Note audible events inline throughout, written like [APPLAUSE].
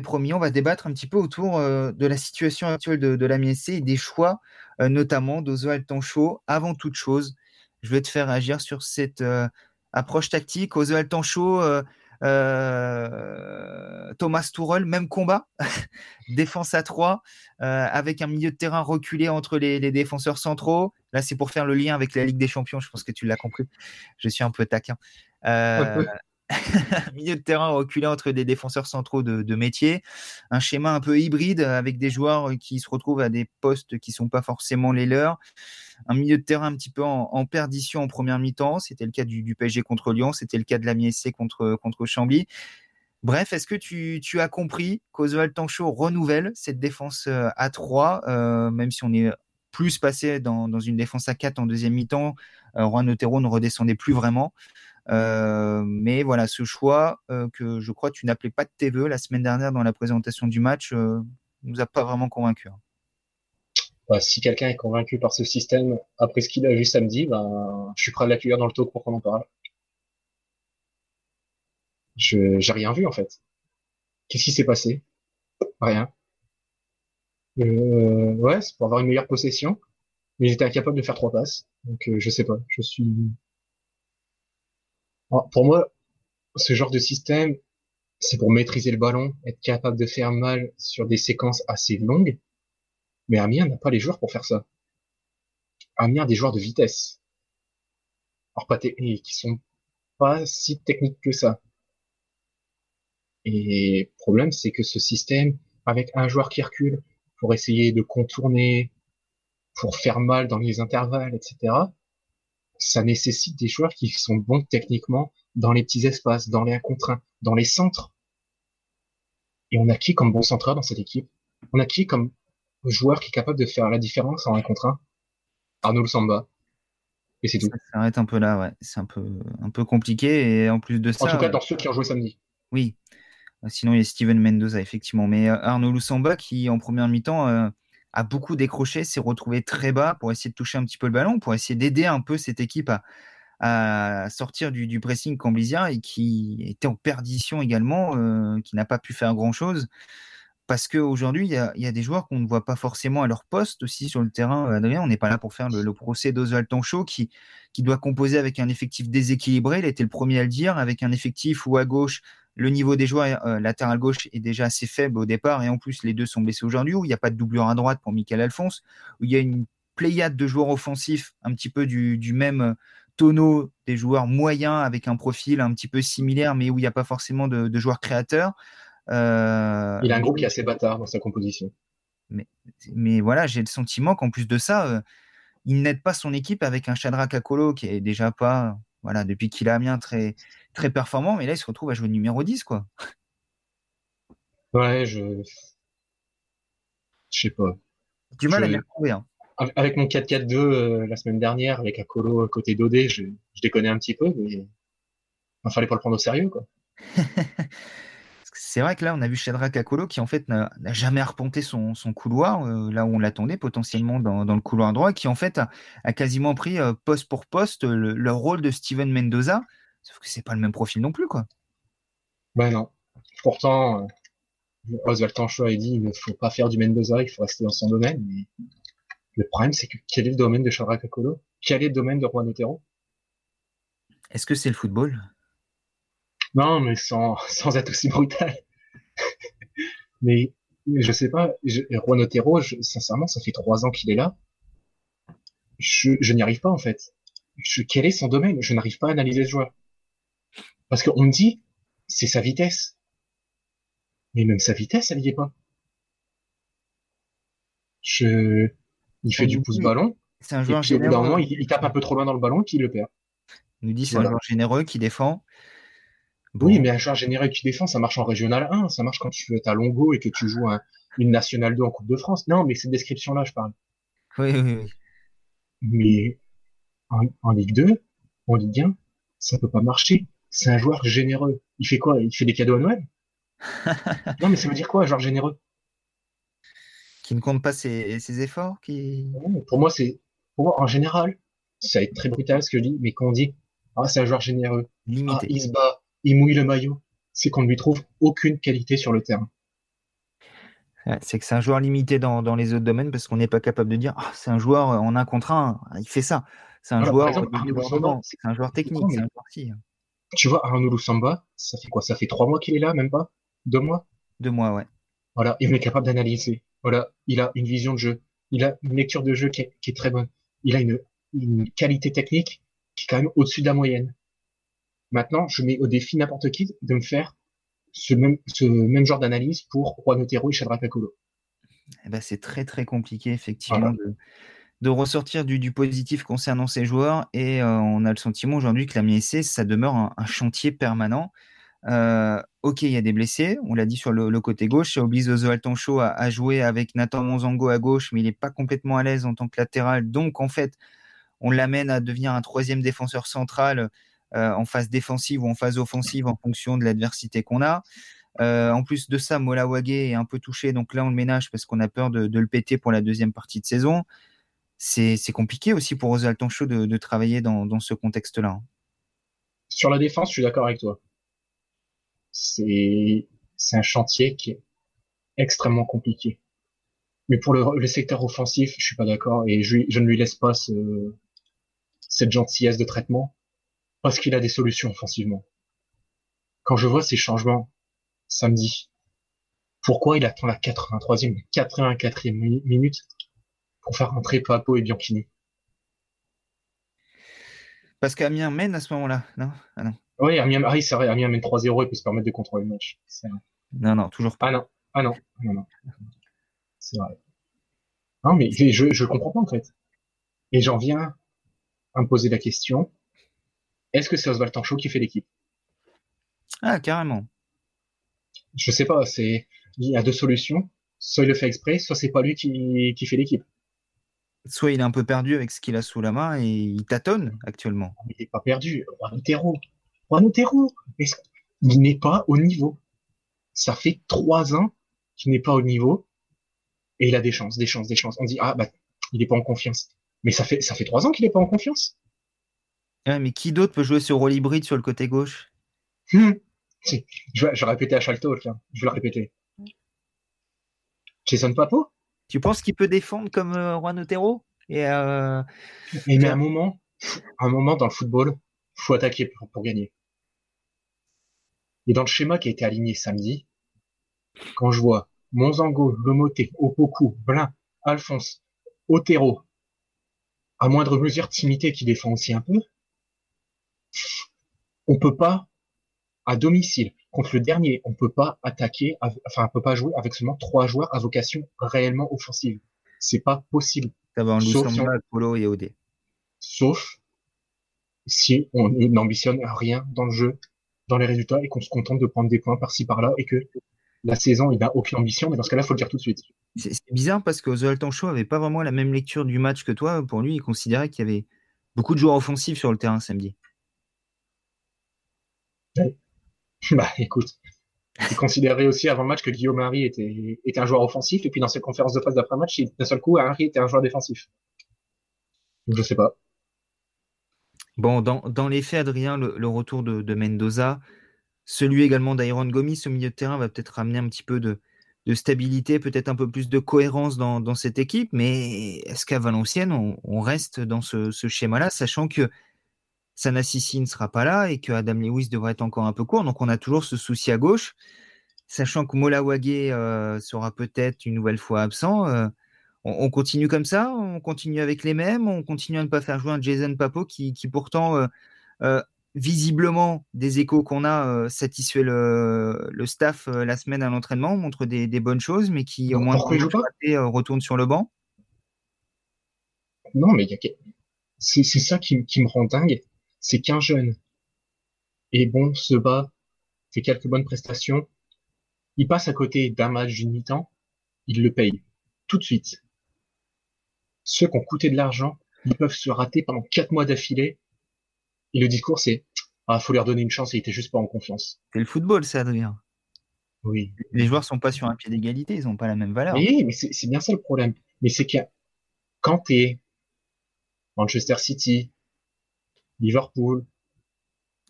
promis, on va débattre un petit peu autour de la situation actuelle de, de la MSC et des choix, notamment d'Oswald Tanchot. Avant toute chose, je vais te faire agir sur cette approche tactique. Oswald Tanchot, euh, Thomas Tourelle, même combat, [LAUGHS] défense à 3, euh, avec un milieu de terrain reculé entre les, défenseurs centraux. Là, c'est pour faire le lien avec la Ligue des Champions, je pense que tu l'as compris. Je suis un peu taquin. Euh, [LAUGHS] milieu de terrain reculé entre des défenseurs centraux de, métier, un schéma un peu hybride avec des joueurs qui se retrouvent à des postes qui sont pas forcément les leurs, un milieu de terrain un petit peu en, perdition en première mi-temps, c'était le cas du, PSG contre Lyon, c'était le cas de la MSC contre, contre Chambly. Bref, est-ce que tu, as compris qu'Oswald Tanchot renouvelle cette défense euh, à 3, euh, même si on est plus passé dans, une défense à 4 en deuxième mi-temps, euh, Juan ne redescendait plus vraiment. Euh, mais voilà, ce choix euh, que je crois tu n'appelais pas de TV la semaine dernière dans la présentation du match euh, nous a pas vraiment convaincu. Hein. Bah, si quelqu'un est convaincu par ce système après ce qu'il a vu samedi, ben, je suis prêt à l'accueillir dans le talk pour qu'on en parle. Je j'ai rien vu en fait. Qu'est-ce qui s'est passé? Rien. Euh, ouais, c'est pour avoir une meilleure possession, mais j'étais incapable de faire trois passes. Donc je sais pas. Je suis pour moi, ce genre de système, c'est pour maîtriser le ballon, être capable de faire mal sur des séquences assez longues. Mais Amiens n'a pas les joueurs pour faire ça. Amiens a des joueurs de vitesse. Alors pas qui sont pas si techniques que ça. Et le problème, c'est que ce système, avec un joueur qui recule pour essayer de contourner, pour faire mal dans les intervalles, etc., ça nécessite des joueurs qui sont bons techniquement dans les petits espaces, dans les 1 contre 1, dans les centres. Et on a qui comme bon centreur dans cette équipe? On a qui comme joueur qui est capable de faire la différence en 1 contre 1 Arnaud Samba. Et c'est tout. Ça s'arrête un peu là, ouais. C'est un peu, un peu compliqué. Et en plus de ça. En tout cas, dans ceux qui ont joué samedi. Oui. Sinon, il y a Steven Mendoza, effectivement. Mais euh, Arnaud Lusamba, qui en première mi-temps euh, a beaucoup décroché, s'est retrouvé très bas pour essayer de toucher un petit peu le ballon, pour essayer d'aider un peu cette équipe à, sortir du, pressing camblisien et qui était en perdition également, euh, qui n'a pas pu faire grand-chose. Parce qu'aujourd'hui, il y, a, des joueurs qu'on ne voit pas forcément à leur poste aussi sur le terrain. Adrien, on n'est pas là pour faire le, procès d'Oswald Tanchot qui, doit composer avec un effectif déséquilibré. Il était le premier à le dire, avec un effectif où à gauche, le niveau des joueurs euh, latéral gauche est déjà assez faible au départ, et en plus les deux sont blessés aujourd'hui, où il n'y a pas de doublure à droite pour Michael Alphonse, où il y a une pléiade de joueurs offensifs un petit peu du, même tonneau des joueurs moyens avec un profil un petit peu similaire, mais où il n'y a pas forcément de, joueurs créateurs. Euh, il a un groupe qui est assez bâtard dans sa composition. Mais, mais voilà, j'ai le sentiment qu'en plus de ça, euh, il n'aide pas son équipe avec un Shadrach Akolo qui est déjà pas, voilà, depuis qu'il a Amiens très, très performant, mais là, il se retrouve à jouer numéro 10, quoi. Ouais, je. Je sais pas. Du mal à les retrouver, hein. Avec mon 4-4-2 euh, la semaine dernière, avec Akolo côté Dodé, je, je déconnais un petit peu, mais il fallait pas le prendre au sérieux, quoi. [LAUGHS] c'est vrai que là, on a vu Shadrach Akolo qui, en fait, n'a jamais arpenté son, couloir, euh, là où on l'attendait potentiellement dans, le couloir droit, qui, en fait, a, quasiment pris euh, poste pour poste le, rôle de Steven Mendoza, Sauf que c'est pas le même profil non plus, quoi. Ben non. Pourtant, euh, Oswald Tancho a dit il ne faut pas faire du Mendoza, il faut rester dans son domaine. Mais le problème, c'est que quel est le domaine de Shadrach Kakolo Quel est le domaine de Juan Otero? Est-ce que c'est le football? Non, mais sans, sans être aussi brutal. [LAUGHS] mais je sais pas, Juan Otero, sincèrement, ça fait trois ans qu'il est là. Je, je n'y arrive pas en fait. Je, quel est son domaine Je n'arrive pas à analyser ce joueur. Parce qu'on me dit, c'est sa vitesse. Mais même sa vitesse, elle y est pas. Je, il fait du pouce-ballon. C'est un joueur généreux. il, tape un peu trop loin dans le ballon, qui le perd. Il nous dit c'est un joueur généreux qui défend. Oui, mais un joueur généreux qui défend, ça marche en régional 1, ça marche quand tu es à Longo et que tu joues une nationale 2 en Coupe de France. Non, mais cette description-là, je parle. Oui, oui, oui. Mais en, en Ligue 2, en Ligue 1, ça peut pas marcher c'est un joueur généreux. Il fait quoi? Il fait des cadeaux à Noël? [LAUGHS] Non, mais ça veut dire quoi, un joueur généreux? Qui ne compte pas ses, efforts qui... Pour moi, c'est pour moi, en général, ça va être très brutal ce que je dis, mais quand on dit Ah, c'est un joueur généreux, Limité. Ah, il se bat, il mouille le maillot, c'est qu'on ne lui trouve aucune qualité sur le terrain. c'est que c'est un joueur limité dans, dans les autres domaines parce qu'on n'est pas capable de dire ah, c'est un joueur en un contre un, il fait ça. C'est un, joueur, c'est un joueur technique, c'est un joueur Tu vois, Arnaud Lusamba, ça fait quoi? Ça fait trois mois qu'il est là, même pas? Deux mois? Deux mois, ouais. Voilà, il est capable d'analyser. Voilà, il a une vision de jeu. Il a une lecture de jeu qui est, qui est très bonne. Il a une, une qualité technique qui est quand même au-dessus de la moyenne. Maintenant, je mets au défi n'importe qui de me faire ce même, ce même genre d'analyse pour Juan Otero et Shadrach Akolo. Eh ben, c'est très très compliqué effectivement de, de, ressortir du, du, positif concernant ces joueurs et euh, on a le sentiment aujourd'hui que la MSC ça demeure un, un chantier permanent. Euh, ok, il y a des blessés, on l'a dit sur le, le, côté gauche. Oblizo Altoncho a, a joué avec Nathan Monzango à gauche, mais il n'est pas complètement à l'aise en tant que latéral. Donc en fait, on l'amène à devenir un troisième défenseur central en phase défensive ou en phase offensive en fonction de l'adversité qu'on a. Euh, en plus de ça, Mola Wagé est un peu touché, donc là on le ménage parce qu'on a peur de, le péter pour la deuxième partie de saison. C'est compliqué aussi pour Oswald de, travailler dans, ce contexte-là. Sur la défense, je suis d'accord avec toi. C'est un chantier qui est extrêmement compliqué. Mais pour le, secteur offensif, je suis pas d'accord et je, ne lui laisse pas ce, cette gentillesse de traitement parce qu'il a des solutions offensivement. Quand je vois ces changements samedi, pourquoi il attend la 83e, 84e minute pour faire rentrer Papo et Bianchini Parce qu'Amiens mène à ce moment-là, non? Ah non. Oui, Amiens, ah, c'est vrai, Amiens mène 3-0 et peut se permettre de contrôler le match. Non, non, toujours pas. Ah non, ah non, non, non. C'est vrai. Non, mais je, je comprends pas en fait. Et j'en viens à me poser la question est-ce que c'est Oswald Tanchot qui fait l'équipe? Ah, carrément. Je sais pas, c'est il y a deux solutions. Soit il le fait exprès, soit c'est pas lui qui, qui fait l'équipe. Soit il est un peu perdu avec ce qu'il a sous la main et il tâtonne actuellement. Il n'est pas perdu. Juan Otero. Juan Otero. Il n'est pas au niveau. Ça fait trois ans qu'il n'est pas au niveau et il a des chances, des chances, des chances. On dit ah bah il n'est pas en confiance. Mais ça fait ça fait trois ans qu'il n'est pas en confiance. Ouais, mais qui d'autre peut jouer sur rôle hybride sur le côté gauche? Hmm. si. Je, vais, je vais répéter à chaque talk. Hein. Je vais le répéter. Jason Papo? Tu penses qu'il peut défendre comme euh, Juan Otero? Et euh... Mais, à un moment, un moment dans le football, faut attaquer pour, pour, gagner. Et dans le schéma qui a été aligné samedi, quand je vois Monzango, Lomoté, Opoku, Blin, Alphonse, Otero, à moindre mesure Timité qui défend aussi un peu, on peut pas à domicile contre le dernier, on peut pas attaquer, enfin on peut pas jouer avec seulement trois joueurs à vocation réellement offensive. C'est pas possible. Sauf si, on... Polo et OD. Sauf si on n'ambitionne rien dans le jeu, dans les résultats et qu'on se contente de prendre des points par-ci par-là et que la saison il n'a aucune ambition. Mais dans ce cas-là, faut le dire tout de suite. C'est bizarre parce que Zoltan Show avait pas vraiment la même lecture du match que toi. Pour lui, il considérait qu'il y avait beaucoup de joueurs offensifs sur le terrain samedi. [LAUGHS] Bah écoute, il considérait aussi avant le match que Guillaume Henry était, un joueur offensif, et puis dans ses conférences de presse d'après-match, d'un seul coup, Henry était un joueur défensif. Donc, je sais pas. Bon, dans, dans les faits, Adrien, le, retour de, Mendoza, celui également d'Iron Gomis au milieu de terrain va peut-être ramener un petit peu de, stabilité, peut-être un peu plus de cohérence dans, dans cette équipe, mais est-ce qu'à Valenciennes, on, reste dans ce, ce schéma-là, sachant que Sanassisi ne sera pas là et que Adam Lewis devrait être encore un peu court. Donc on a toujours ce souci à gauche, sachant que Mola Wagé euh, sera peut-être une nouvelle fois absent. Euh, on, on, continue comme ça, on continue avec les mêmes, on continue à ne pas faire jouer un Jason Papo qui, qui pourtant, euh, euh visiblement, des échos qu'on a satisfait le, le staff la semaine à l'entraînement, montre des, des, bonnes choses, mais qui au moins retourne sur le banc. Non, mais c'est ça qui, qui me rend dingue c'est qu'un jeune est bon, se bat, fait quelques bonnes prestations, il passe à côté d'un match d'une mi-temps, il le paye tout de suite. Ceux qui ont coûté de l'argent, ils peuvent se rater pendant quatre mois d'affilée. Et le discours, c'est ah, faut leur donner une chance, il était juste pas en confiance. C'est le football, ça, Adrien. Oui. Les joueurs sont pas sur un pied d'égalité, ils ont pas la même valeur. Oui, mais c'est bien ça le problème. Mais c'est que quand t'es Manchester City, Liverpool,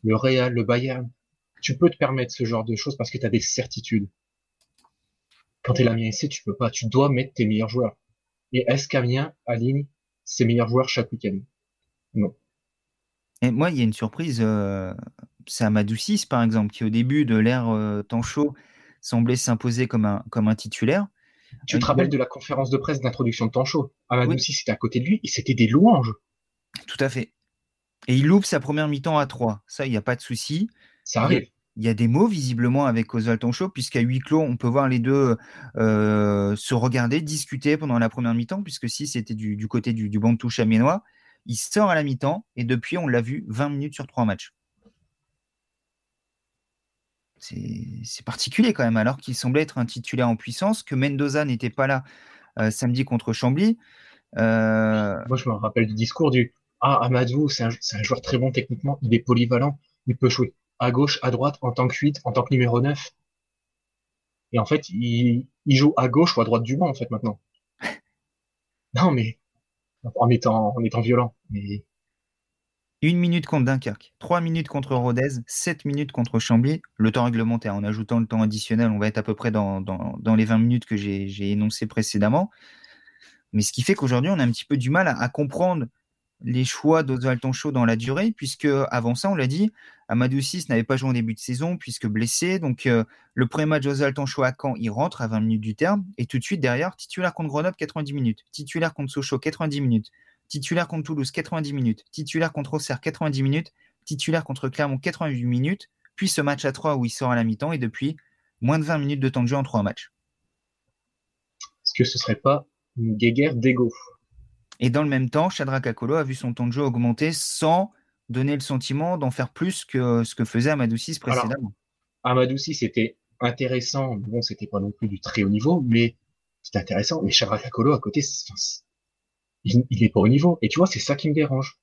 le Real, le Bayern. Tu peux te permettre ce genre de choses parce que tu as des certitudes. Quand t'es l'Amiens SC, tu peux pas. Tu dois mettre tes meilleurs joueurs. Et est-ce qu'Amiens aligne ses meilleurs joueurs chaque week-end? Non. Et moi, il y a une surprise. Euh, c'est Amadou 6, par exemple, qui au début de l'ère euh, temps chaud semblait s'imposer comme un, comme un titulaire. Tu te rappelles de la conférence de presse d'introduction de chaud Amadou 6 c'était à côté de lui et c'était des louanges. Tout à fait. Et il loupe sa première mi-temps à 3. Ça, il n'y a pas de souci. Ça arrive. Il y a des mots visiblement avec Oswald Tonchot, puisqu'à huis clos, on peut voir les deux euh, se regarder, discuter pendant la première mi-temps, puisque si c'était du, côté du, banc de touche amiénois, il sort à la mi-temps et depuis, on l'a vu 20 minutes sur 3 matchs. C'est particulier quand même, alors qu'il semblait être un titulaire en puissance, que Mendoza n'était pas là euh, samedi contre Chambly. Euh, Moi, je me rappelle du discours du Ah, Amadou, c'est un, un, joueur très bon techniquement, il est polyvalent, il peut jouer à gauche, à droite, en tant que 8, en tant que numéro 9. Et en fait, il, joue à gauche ou à droite du banc, en fait, maintenant. [LAUGHS] non, mais en étant, en étant violent. Mais... Une minute contre Dunkerque, trois minutes contre Rodez, sept minutes contre Chambly, le temps réglementaire. En ajoutant le temps additionnel, on va être à peu près dans, dans, les 20 minutes que j'ai énoncées précédemment. Mais ce qui fait qu'aujourd'hui, on a un petit peu du mal à comprendre les choix d'Oswald Tonchot dans la durée, puisque avant ça, on l'a dit, Amadou 6 n'avait pas joué en début de saison, puisque blessé. Donc, euh, le premier match d'Oswald Tonchot à Caen, il rentre à 20 minutes du terme, et tout de suite derrière, titulaire contre Grenoble, 90 minutes, titulaire contre Sochaux, 90 minutes, titulaire contre Toulouse, 90 minutes, titulaire contre Auxerre, 90 minutes, titulaire contre Clermont, 88 minutes, puis ce match à 3 où il sort à la mi-temps, et depuis, moins de 20 minutes de temps de jeu en trois matchs. Est-ce que ce serait pas une guéguerre d'ego? Et dans le même temps, Shadrach Akolo a vu son temps de jeu augmenter sans donner le sentiment d'en faire plus que ce que faisait Amadou 6 précédemment. Amadou 6 c'était intéressant. Bon, c'était pas non plus du très haut niveau, mais c'était intéressant. Mais Shadrach Akolo à côté, il, il est pas au niveau. Et tu vois, c'est ça qui me dérange.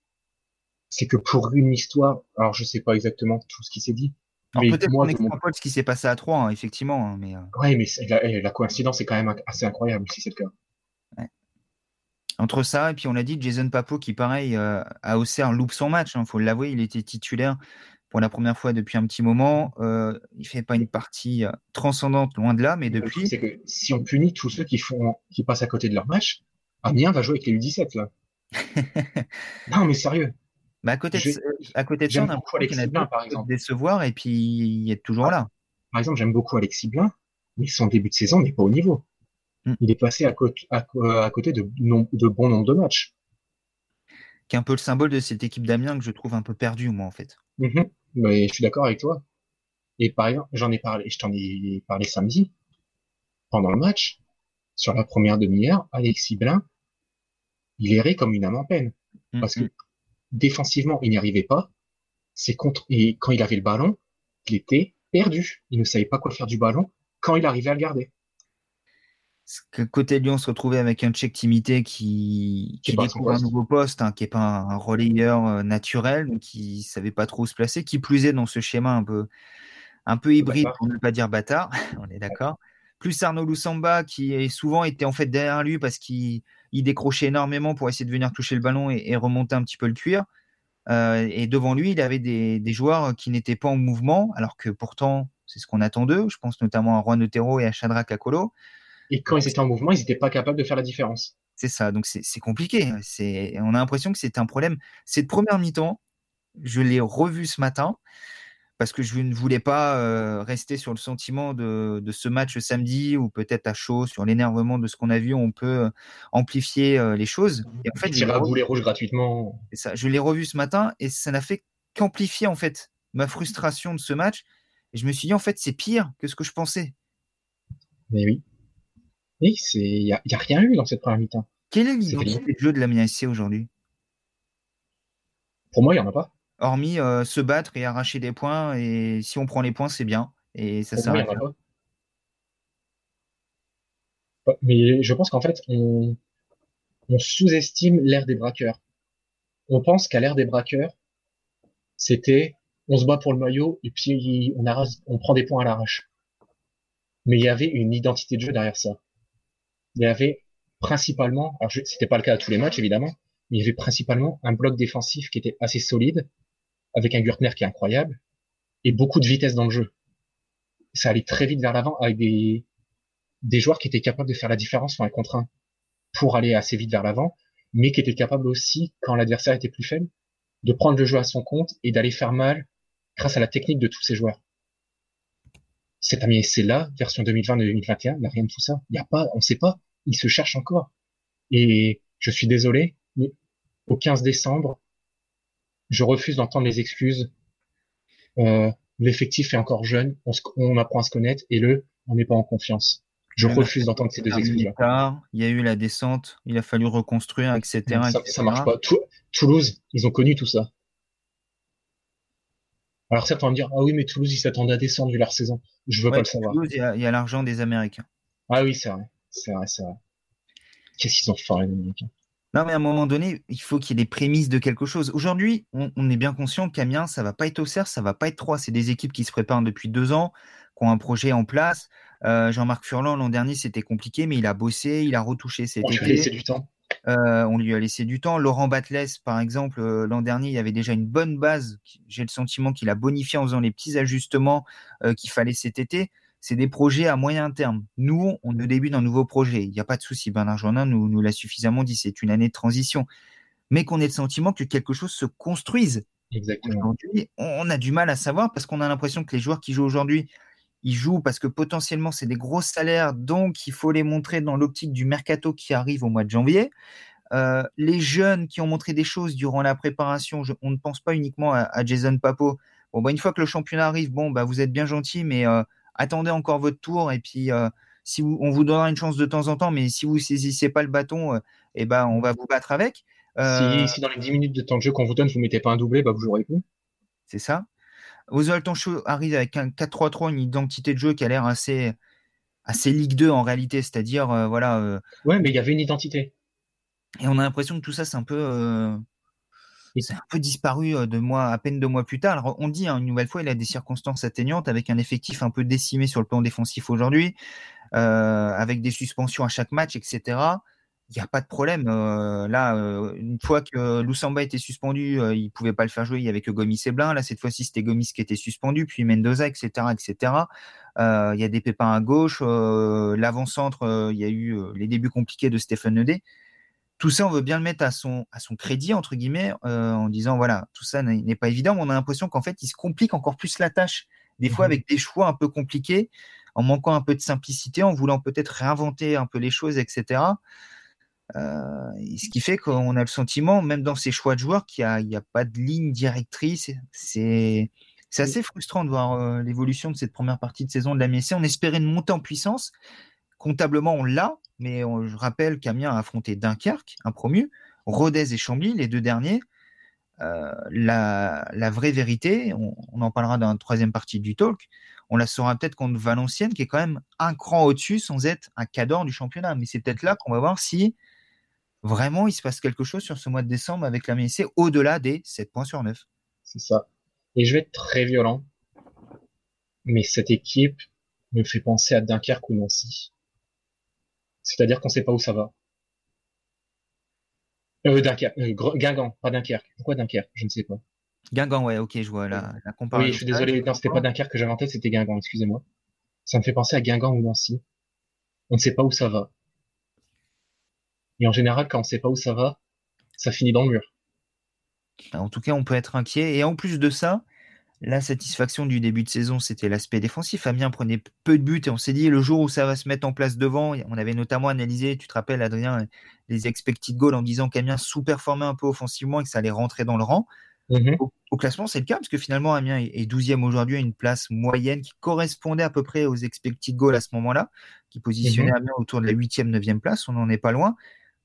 C'est que pour une histoire, alors je sais pas exactement tout ce qui s'est dit, peut-être qu'on extrapole ce qui s'est passé à 3, hein, effectivement. Hein, mais, euh... Ouais, mais la, la, coïncidence est quand même assez incroyable si c'est le cas. Entre ça, et puis on l'a dit, Jason Papo qui, pareil, euh, à Auxerre loupe son match. Il hein, faut l'avouer, il était titulaire pour la première fois depuis un petit moment. Euh, il fait pas une partie euh, transcendante, loin de là, mais depuis. C'est que si on punit tous ceux qui, font, qui passent à côté de leur match, Amiens va jouer avec les U17 là. [LAUGHS] non, mais sérieux. Bah à côté de, à côté de ça, on a beaucoup Alexis Blin, par exemple. décevoir et puis il est toujours là. Par exemple, j'aime beaucoup Alexis Blin, mais son début de saison n'est pas au niveau. Mm. Il est passé à, côté, à, côté de, de bon nombre de matchs. Qui est un peu le symbole de cette équipe d'Amiens que je trouve un peu perdue, moi, en fait. Mm-hmm. Mais je suis d'accord avec toi. Et par exemple, j'en ai parlé, je t'en ai parlé samedi, pendant le match, sur la première demi-heure, Alexis Blin, il errait comme une âme en peine. Mm-hmm. Parce que défensivement, il n'y arrivait pas. C'est contre, et quand il avait le ballon, il était perdu. Il ne savait pas quoi faire du ballon quand il arrivait à le garder côté Lyon se retrouvait avec un check timité qui, qui, découvre un nouveau poste, hein, qui n'est pas un, relayeur euh, naturel, donc qui savait pas trop où se placer, qui plus est dans ce schéma un peu, un peu hybride, pour ne pas dire bâtard, [LAUGHS] on est d'accord. Plus Arnaud Loussamba, qui est souvent était en fait derrière lui parce qu'il décrochait énormément pour essayer de venir toucher le ballon et, remonter un petit peu le cuir. Euh, et devant lui, il avait des, des joueurs qui n'étaient pas en mouvement, alors que pourtant, c'est ce qu'on attend d'eux. Je pense notamment à Juan Otero et à Chadra Kakolo. Et quand ils étaient en mouvement, ils n'étaient pas capables de faire la différence. C'est ça, donc c'est compliqué. On a l'impression que c'est un problème. Cette première mi-temps, je l'ai revu ce matin parce que je ne voulais pas euh, rester sur le sentiment de, ce match samedi ou peut-être à chaud sur l'énervement de ce qu'on a vu, on peut euh, amplifier euh, les choses. Et en fait, j'ai à boulet rouge gratuitement. Ça, je l'ai revu ce matin et ça n'a fait qu'amplifier en fait ma frustration de ce match. Et je me suis dit en fait c'est pire que ce que je pensais. Mais oui. Oui, c'est, il y a, rien eu dans cette première mi-temps. Quel est le jeu de la SC aujourd'hui? Pour moi, il y en a pas. Hormis euh, se battre et arracher des points, et si on prend les points, c'est bien. Et ça sert Mais je pense qu'en fait, on, sous-estime l'ère des braqueurs. On pense qu'à l'ère des braqueurs, c'était on se bat pour le maillot et puis on, on prend des points à l'arrache. Mais il y avait une identité de jeu derrière ça il y avait principalement, alors c'était pas le cas à tous les matchs évidemment, mais il y avait principalement un bloc défensif qui était assez solide, avec un Gürtner qui est incroyable, et beaucoup de vitesse dans le jeu. Ça allait très vite vers l'avant avec des, des joueurs qui étaient capables de faire la différence sur un contre un pour aller assez vite vers l'avant, mais qui étaient capables aussi, quand l'adversaire était plus faible, de prendre le jeu à son compte et d'aller faire mal grâce à la technique de tous ces joueurs. C'est là, version 2020-2021, il n'y a rien de tout ça. Il n'y a pas, on ne sait pas. Il se cherche encore. Et je suis désolé, mais au 15 décembre, je refuse d'entendre les excuses. Euh, l'effectif est encore jeune, on, apprend à se connaître, et le, on n'est pas en confiance. Je refuse d'entendre ces deux excuses-là. Il y a eu la descente, il a fallu reconstruire, etc. Ça, ça marche pas. Toulouse, ils ont connu tout ça. Alors certains vont me dire, ah oui, mais Toulouse, ils s'attendaient à descendre vu leur saison. Je veux pas le savoir. Toulouse, il y a, l'argent des Américains. Ah oui, c'est vrai. C'est vrai, c'est vrai. Qu'est-ce qu'ils ont fait, les Américains non, mais à un moment donné, il faut qu'il y ait des prémices de quelque chose. Aujourd'hui, on, est bien conscient qu'Amiens, ça va pas être Auxerre, ça va pas être Troyes. C'est des équipes qui se préparent depuis deux ans, qui ont un projet en place. Euh, Jean-Marc Furlan, l'an dernier, c'était compliqué, mais il a bossé, il a retouché. Cet on lui a laissé du temps. Euh, on lui a laissé du temps. Laurent Batles, par exemple, euh, l'an dernier, il y avait déjà une bonne base. J'ai le sentiment qu'il a bonifié en faisant les petits ajustements qu'il fallait cet été c'est des projets à moyen terme. Nous, on est début d'un nouveau projet. Il n'y a pas de souci. Bernard Jourdain nous, nous l'a suffisamment dit. C'est une année de transition. Mais qu'on ait le sentiment que quelque chose se construise. Exactement. on a du mal à savoir parce qu'on a l'impression que les joueurs qui jouent aujourd'hui, ils jouent parce que potentiellement c'est des gros salaires, donc il faut les montrer dans l'optique du mercato qui arrive au mois de janvier. Euh, les jeunes qui ont montré des choses durant la préparation, on ne pense pas uniquement à, Jason Papo. Bon, bah, une fois que le championnat arrive, bon, bah, vous êtes bien gentil, mais euh, attendez encore votre tour et puis euh, si on vous donnera une chance de temps en temps, mais si vous saisissez pas le bâton, euh, eh ben on va vous battre avec. Euh, si, dans les 10 minutes de temps de jeu qu'on vous donne, vous mettez pas un doublé, bah vous jouerez plus. C'est ça. Oswald Tonchou arrive avec un 4-3-3, une identité de jeu qui a l'air assez, assez Ligue 2 en réalité, c'est-à-dire voilà. ouais, mais il y avait une identité. Et on a l'impression que tout ça c'est un peu c'est un peu disparu de mois, à peine deux mois plus tard. Alors, on dit hein, une nouvelle fois, il a des circonstances atteignantes avec un effectif un peu décimé sur le plan défensif aujourd'hui, avec des suspensions à chaque match, etc. Il n'y a pas de problème. là, une fois que Lusamba était suspendu, il ne pouvait pas le faire jouer. Il n'y avait que Gomis et Blin. Là, cette fois-ci, c'était Gomis qui était suspendu, puis Mendoza, etc. etc. il y a des pépins à gauche. L'avant-centre, il y a eu les débuts compliqués de Stéphane Nedé tout ça, on veut bien le mettre à son, à son crédit, entre guillemets, euh, en disant, voilà, tout ça n'est pas évident, mais on a l'impression qu'en fait, il se complique encore plus la tâche, des fois mmh avec des choix un peu compliqués, en manquant un peu de simplicité, en voulant peut-être réinventer un peu les choses, etc. Euh, ce qui fait qu'on a le sentiment, même dans ces choix de joueurs, qu'il n'y a, pas de ligne directrice. C'est assez frustrant de voir euh, l'évolution de cette première partie de saison de la MSC. On espérait une montée en puissance. Comptablement, on l'a, mais je rappelle qu'Amiens a affronté Dunkerque, un promu, Rodez et Chambly, les deux derniers. Euh, la, vraie vérité, on, en parlera dans la troisième partie du talk, on la saura peut-être contre Valenciennes, qui est quand même un cran au-dessus sans être un cadre du championnat. Mais c'est peut-être là qu'on va voir si vraiment il se passe quelque chose sur ce mois de décembre avec la MSC au-delà des 7 points sur 9. C'est ça. Et je vais être très violent, mais cette équipe me fait penser à Dunkerque ou Nancy. C'est-à-dire qu'on ne sait pas où ça va. Euh, Dunkerque, euh, Guingamp, pas Dunkerque. Pourquoi Dunkerque? Je ne sais pas. Guingamp, ouais, ok, je vois la, la comparaison. Oui, je suis désolé, non, c'était pas Dunkerque que j'avais en tête, c'était Guingamp, excusez-moi. Ça me fait penser à Guingamp ou Nancy. On ne sait pas où ça va. Et en général, quand on ne sait pas où ça va, ça finit dans le mur. En tout cas, on peut être inquiet. Et en plus de ça, la satisfaction du début de saison, c'était l'aspect défensif. Amiens prenait peu de buts et on s'est dit le jour où ça va se mettre en place devant, on avait notamment analysé, tu te rappelles Adrien, les expected goals en disant qu'Amiens sous-performait un peu offensivement et que ça allait rentrer dans le rang. Mhm. Au, classement, c'est le cas parce que finalement Amiens est 12e aujourd'hui à une place moyenne qui correspondait à peu près aux expected goals à ce moment-là, qui positionnait mhm. Amiens autour de la 8e, 9e place. On n'en est pas loin.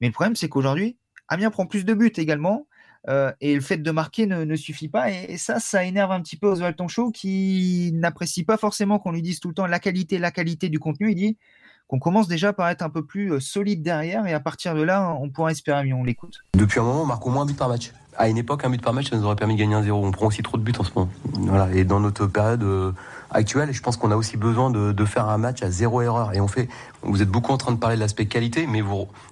Mais le problème, c'est qu'aujourd'hui, Amiens prend plus de buts également. Euh, et le fait de marquer ne, suffit pas. Et, ça, ça énerve un petit peu Oswald Tonchot qui n'apprécie pas forcément qu'on lui dise tout le temps la qualité, la qualité du contenu. Il dit qu'on commence déjà par être un peu plus euh, solide derrière et à partir de là, on pourra espérer mieux. On l'écoute. Depuis un moment, on marque au moins un par match. À une époque, un but par match, ça nous aurait permis de gagner un 0. On prend aussi trop de buts en ce moment. Et dans notre période euh, actuelle, je pense qu'on a aussi besoin de, de, faire un match à zéro erreur. Et on fait, vous êtes beaucoup en train de parler de l'aspect qualité, mais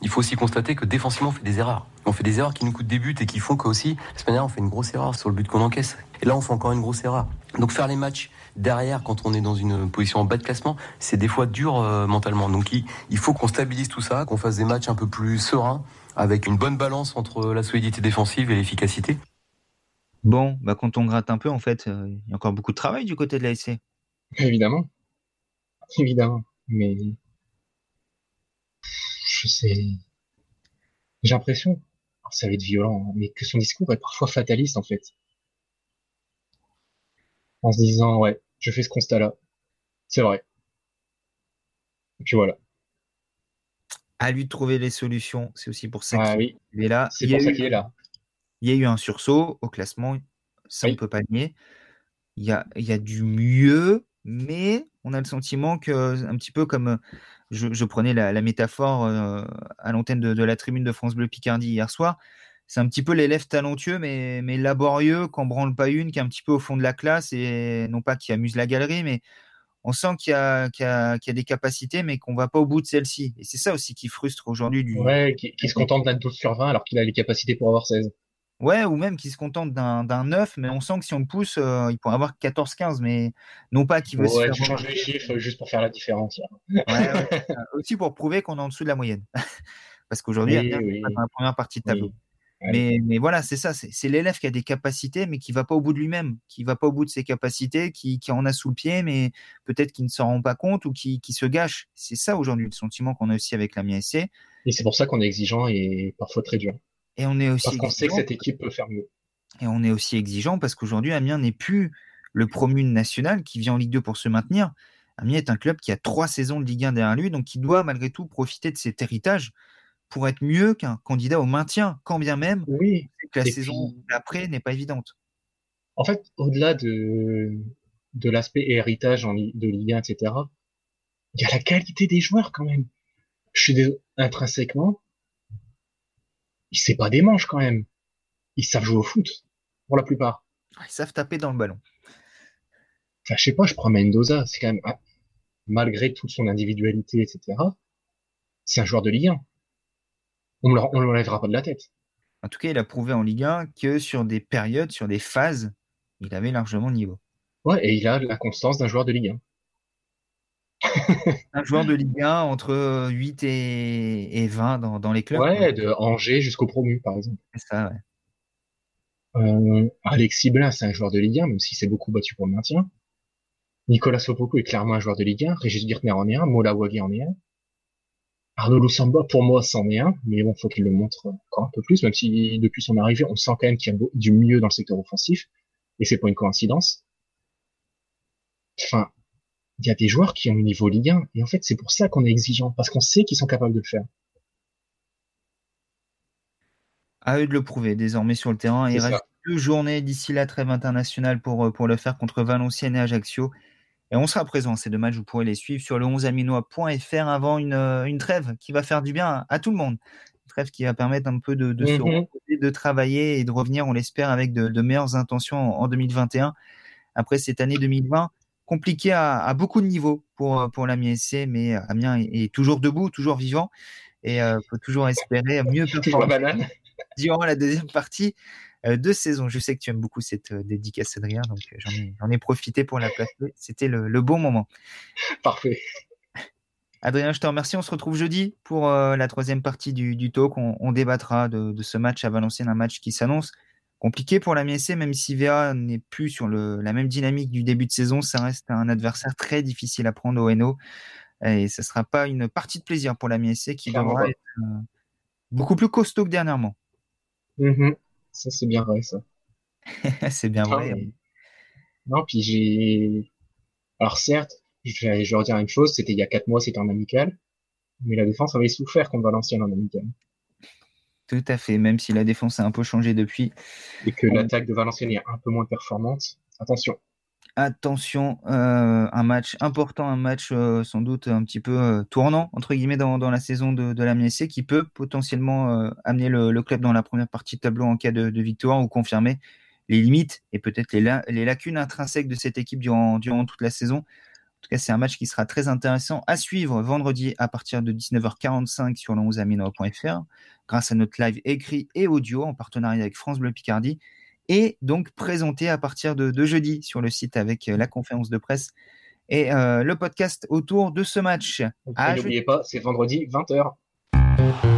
il faut aussi constater que défensivement, on fait des erreurs. On fait des erreurs qui nous coûtent des buts et qui font qu'aussi, la semaine dernière, on fait une grosse erreur sur le but qu'on encaisse. Et là, on fait encore une grosse erreur. Donc faire les matchs derrière, quand on est dans une position en bas de classement, c'est des fois dur euh, mentalement. Donc il, il faut qu'on stabilise tout ça, qu'on fasse des matchs un peu plus sereins avec une bonne balance entre la solidité défensive et l'efficacité. Bon, bah quand on gratte un peu, en fait, euh, il y a encore beaucoup de travail du côté de la SC. Évidemment. Évidemment. Mais. Je sais. J'ai l'impression, ça va être violent, hein, mais que son discours est parfois fataliste, en fait. En se disant, ouais, je fais ce constat-là. C'est vrai. Et puis voilà à lui de trouver les solutions. C'est aussi pour ça ah qu'il est là. C'est pour ça qu'il est là. Il y a eu un sursaut au classement, ça on ne peut pas nier. Il y, a, il y a du mieux, mais on a le sentiment que, un petit peu comme je, prenais la, métaphore euh, à l'antenne de, la tribune de France Bleu Picardie hier soir, c'est un petit peu l'élève talentueux, mais, mais laborieux, qu'on branle pas une, qui est un petit peu au fond de la classe, et non pas qui amuse la galerie, mais on sent qu'il y, a, des capacités, mais qu'on va pas au bout de celles-ci. Et c'est ça aussi qui frustre aujourd'hui. Du... Ouais, qui, se contente d'un 12 sur 20 alors qu'il a les capacités pour avoir 16. Ouais, ou même qui se contente d'un 9, mais on sent que si on le pousse, euh, il pourrait avoir 14-15, mais non pas qu'il veut se faire. Tu changes les chiffres juste pour faire la différence. Ouais, aussi pour prouver qu'on est en dessous de la moyenne. [LAUGHS] Parce qu'aujourd'hui, a dans la première partie de tableau. Mais, mais, voilà, c'est ça. C'est l'élève qui a des capacités, mais qui va pas au bout de lui-même, qui va pas au bout de ses capacités, qui, qui en a sous le pied, mais peut-être qui ne s'en rend pas compte ou qui, qui se gâche. C'est ça aujourd'hui le sentiment qu'on a aussi avec la MSC. Et c'est pour ça qu'on est exigeant et parfois très dur. Et on est aussi parce qu'on sait que cette équipe peut faire mieux. Et on est aussi exigeant parce qu'aujourd'hui, Amiens n'est plus le promu national qui vient en Ligue 2 pour se maintenir. Amiens est un club qui a trois saisons de Ligue 1 derrière lui, donc qui doit malgré tout profiter de cet héritage pour être mieux qu'un candidat au maintien, quand bien même oui. que la saison d'après n'est pas évidente. En fait, au-delà de, de l'aspect héritage en, de Ligue 1, etc., il y a la qualité des joueurs quand même. Je suis intrinsèquement, ils pas des manches quand même. Ils savent jouer au foot, pour la plupart. Ah, ils savent taper dans le ballon. Enfin, je sais pas, je prends Mendoza, c'est quand même, ah, malgré toute son individualité, etc., c'est un joueur de Ligue 1 on ne l'enlèvera pas de la tête. En tout cas, il a prouvé en Ligue 1 que sur des périodes, sur des phases, il avait largement le niveau. Ouais, et il a la constance d'un joueur de Ligue 1. [LAUGHS] un joueur de Ligue 1 entre 8 et, 20 dans, les clubs. Ouais, de Angers jusqu'au promu, par exemple. C'est ça, ouais. Euh, Alexis Blas, c'est un joueur de Ligue 1, même s'il s'est beaucoup battu pour le maintien. Nicolas Sopoko est clairement un joueur de Ligue 1. Régis Girtner en est un. Mola Wagé en est un. Arnaud Lusamba, pour moi, c'en est un, mais bon, faut qu'il le montre encore un peu plus, même si depuis son arrivée, on sent quand même qu'il y a du mieux dans le secteur offensif, et c'est pas une coïncidence. Enfin, il y a des joueurs qui ont le niveau Ligue 1, et en fait, c'est pour ça qu'on est exigeant, parce qu'on sait qu'ils sont capables de le faire. À eux de le prouver désormais sur le terrain. Il reste deux journées d'ici la trêve internationale pour, euh, pour le faire contre Valenciennes et Ajaccio. Et on sera présent ces deux matchs, vous pourrez les suivre sur le 11aminois.fr avant une, euh, une, trêve qui va faire du bien à, tout le monde. Une trêve qui va permettre un peu de, de se mhm. reposer, de travailler et de revenir, on l'espère, avec de, meilleures intentions en, 2021. Après cette année 2020, compliquée à, beaucoup de niveaux pour, pour l'Amiens SC, mais Amiens est, toujours debout, toujours vivant et euh, peut toujours espérer mieux performer durant la deuxième partie. Euh, de saison. Je sais que tu aimes beaucoup cette euh, dédicace, Adrien, donc euh, j'en ai, ai, profité pour la placer. C'était le, bon moment. Parfait. Adrien, je te remercie. On se retrouve jeudi pour la troisième partie du, talk. On, débattra de, ce match à Valenciennes, un match qui s'annonce compliqué pour la MSC, même si VA n'est plus sur la même dynamique du début de saison. Ça reste un adversaire très difficile à prendre au NO. Et ce ne sera pas une partie de plaisir pour la MSC qui devra être beaucoup plus costaud que dernièrement. Mm-hmm. Ça, c'est bien vrai, ça. [LAUGHS] c'est bien vrai. Non, puis j'ai. Alors, certes, je vais, je redire une chose c'était il y a quatre mois, c'était en amical. Mais la défense avait souffert contre Valenciennes en amical. Tout à fait, même si la défense a un peu changé depuis. Et que l'attaque de Valenciennes est un peu moins performante. Attention. Attention, euh, un match important, un match euh, sans doute un petit peu euh, tournant, entre guillemets, dans, la saison de, de qui peut potentiellement amener le, club dans la première partie de tableau en cas de, victoire ou confirmer les limites et peut-être les, lacunes intrinsèques de cette équipe durant, durant toute la saison. En tout cas, c'est un match qui sera très intéressant à suivre vendredi à partir de 19h45 sur le 11 grâce à notre live écrit et audio en partenariat avec France Bleu Picardie et donc présenté à partir de, jeudi sur le site avec euh, la conférence de presse et euh, le podcast autour de ce match. N'oubliez pas, c'est vendredi 20h.